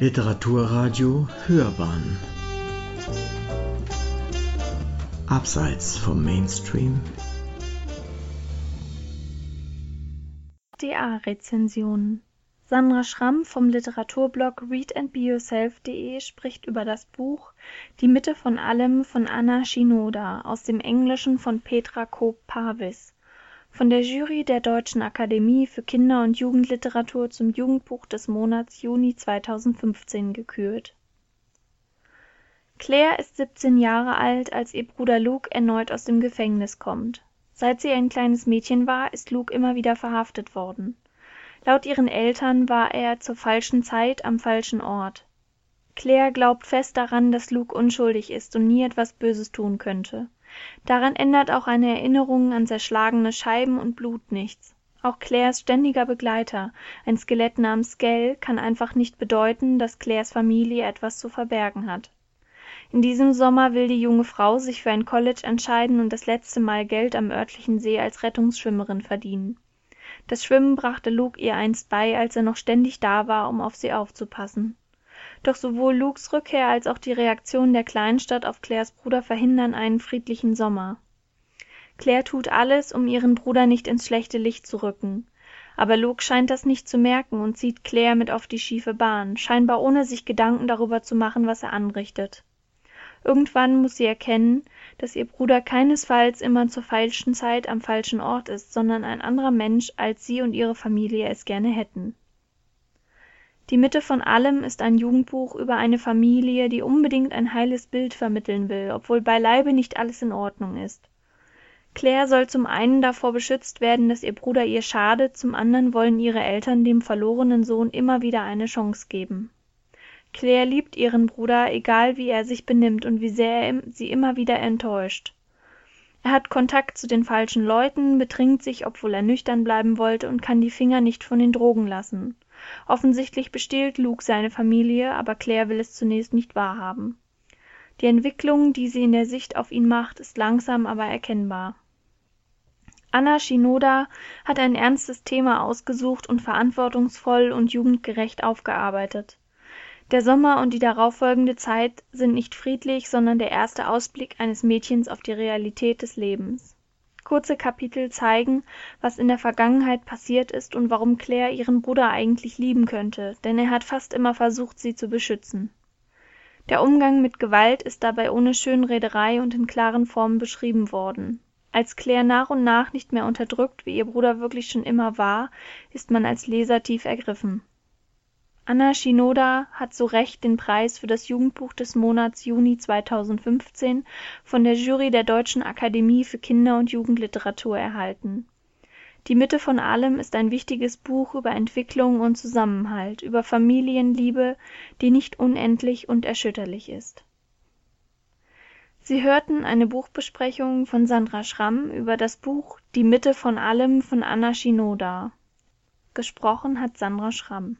Literaturradio Hörbahn. Abseits vom Mainstream. DA-Rezensionen Sandra Schramm vom Literaturblog readandbeyourself.de spricht über das Buch Die Mitte von allem von Anna Shinoda aus dem Englischen von Petra Koop-Pavis von der Jury der Deutschen Akademie für Kinder- und Jugendliteratur zum Jugendbuch des Monats Juni 2015 gekürt. Claire ist 17 Jahre alt, als ihr Bruder Luke erneut aus dem Gefängnis kommt. Seit sie ein kleines Mädchen war, ist Luke immer wieder verhaftet worden. Laut ihren Eltern war er zur falschen Zeit am falschen Ort. Claire glaubt fest daran, dass Luke unschuldig ist und nie etwas Böses tun könnte. Daran ändert auch eine Erinnerung an zerschlagene Scheiben und Blut nichts. Auch Claires ständiger Begleiter, ein Skelett namens Gell, kann einfach nicht bedeuten, dass Claires Familie etwas zu verbergen hat. In diesem Sommer will die junge Frau sich für ein College entscheiden und das letzte Mal Geld am örtlichen See als Rettungsschwimmerin verdienen. Das Schwimmen brachte Luke ihr einst bei, als er noch ständig da war, um auf sie aufzupassen. Doch sowohl Lukes Rückkehr als auch die Reaktion der Kleinstadt auf Claires Bruder verhindern einen friedlichen Sommer. Claire tut alles, um ihren Bruder nicht ins schlechte Licht zu rücken. Aber Luke scheint das nicht zu merken und zieht Claire mit auf die schiefe Bahn, scheinbar ohne sich Gedanken darüber zu machen, was er anrichtet. Irgendwann muss sie erkennen, dass ihr Bruder keinesfalls immer zur falschen Zeit am falschen Ort ist, sondern ein anderer Mensch, als sie und ihre Familie es gerne hätten. Die Mitte von allem ist ein Jugendbuch über eine Familie, die unbedingt ein heiles Bild vermitteln will, obwohl beileibe nicht alles in Ordnung ist. Claire soll zum einen davor beschützt werden, dass ihr Bruder ihr schadet, zum anderen wollen ihre Eltern dem verlorenen Sohn immer wieder eine Chance geben. Claire liebt ihren Bruder, egal wie er sich benimmt und wie sehr er sie immer wieder enttäuscht. Er hat Kontakt zu den falschen Leuten, betrinkt sich, obwohl er nüchtern bleiben wollte, und kann die Finger nicht von den Drogen lassen. Offensichtlich bestiehlt Luke seine Familie, aber Claire will es zunächst nicht wahrhaben. Die Entwicklung, die sie in der Sicht auf ihn macht, ist langsam, aber erkennbar. Anna Shinoda hat ein ernstes Thema ausgesucht und verantwortungsvoll und jugendgerecht aufgearbeitet. Der Sommer und die darauffolgende Zeit sind nicht friedlich, sondern der erste Ausblick eines Mädchens auf die Realität des Lebens. Kurze Kapitel zeigen, was in der Vergangenheit passiert ist und warum Claire ihren Bruder eigentlich lieben könnte, denn er hat fast immer versucht, sie zu beschützen. Der Umgang mit Gewalt ist dabei ohne Schönrederei und in klaren Formen beschrieben worden. Als Claire nach und nach nicht mehr unterdrückt, wie ihr Bruder wirklich schon immer war, ist man als Leser tief ergriffen. Anna Shinoda hat zu Recht den Preis für das Jugendbuch des Monats Juni 2015 von der Jury der Deutschen Akademie für Kinder- und Jugendliteratur erhalten. Die Mitte von allem ist ein wichtiges Buch über Entwicklung und Zusammenhalt, über Familienliebe, die nicht unendlich und erschütterlich ist. Sie hörten eine Buchbesprechung von Sandra Schramm über das Buch Die Mitte von allem von Anna Shinoda. Gesprochen hat Sandra Schramm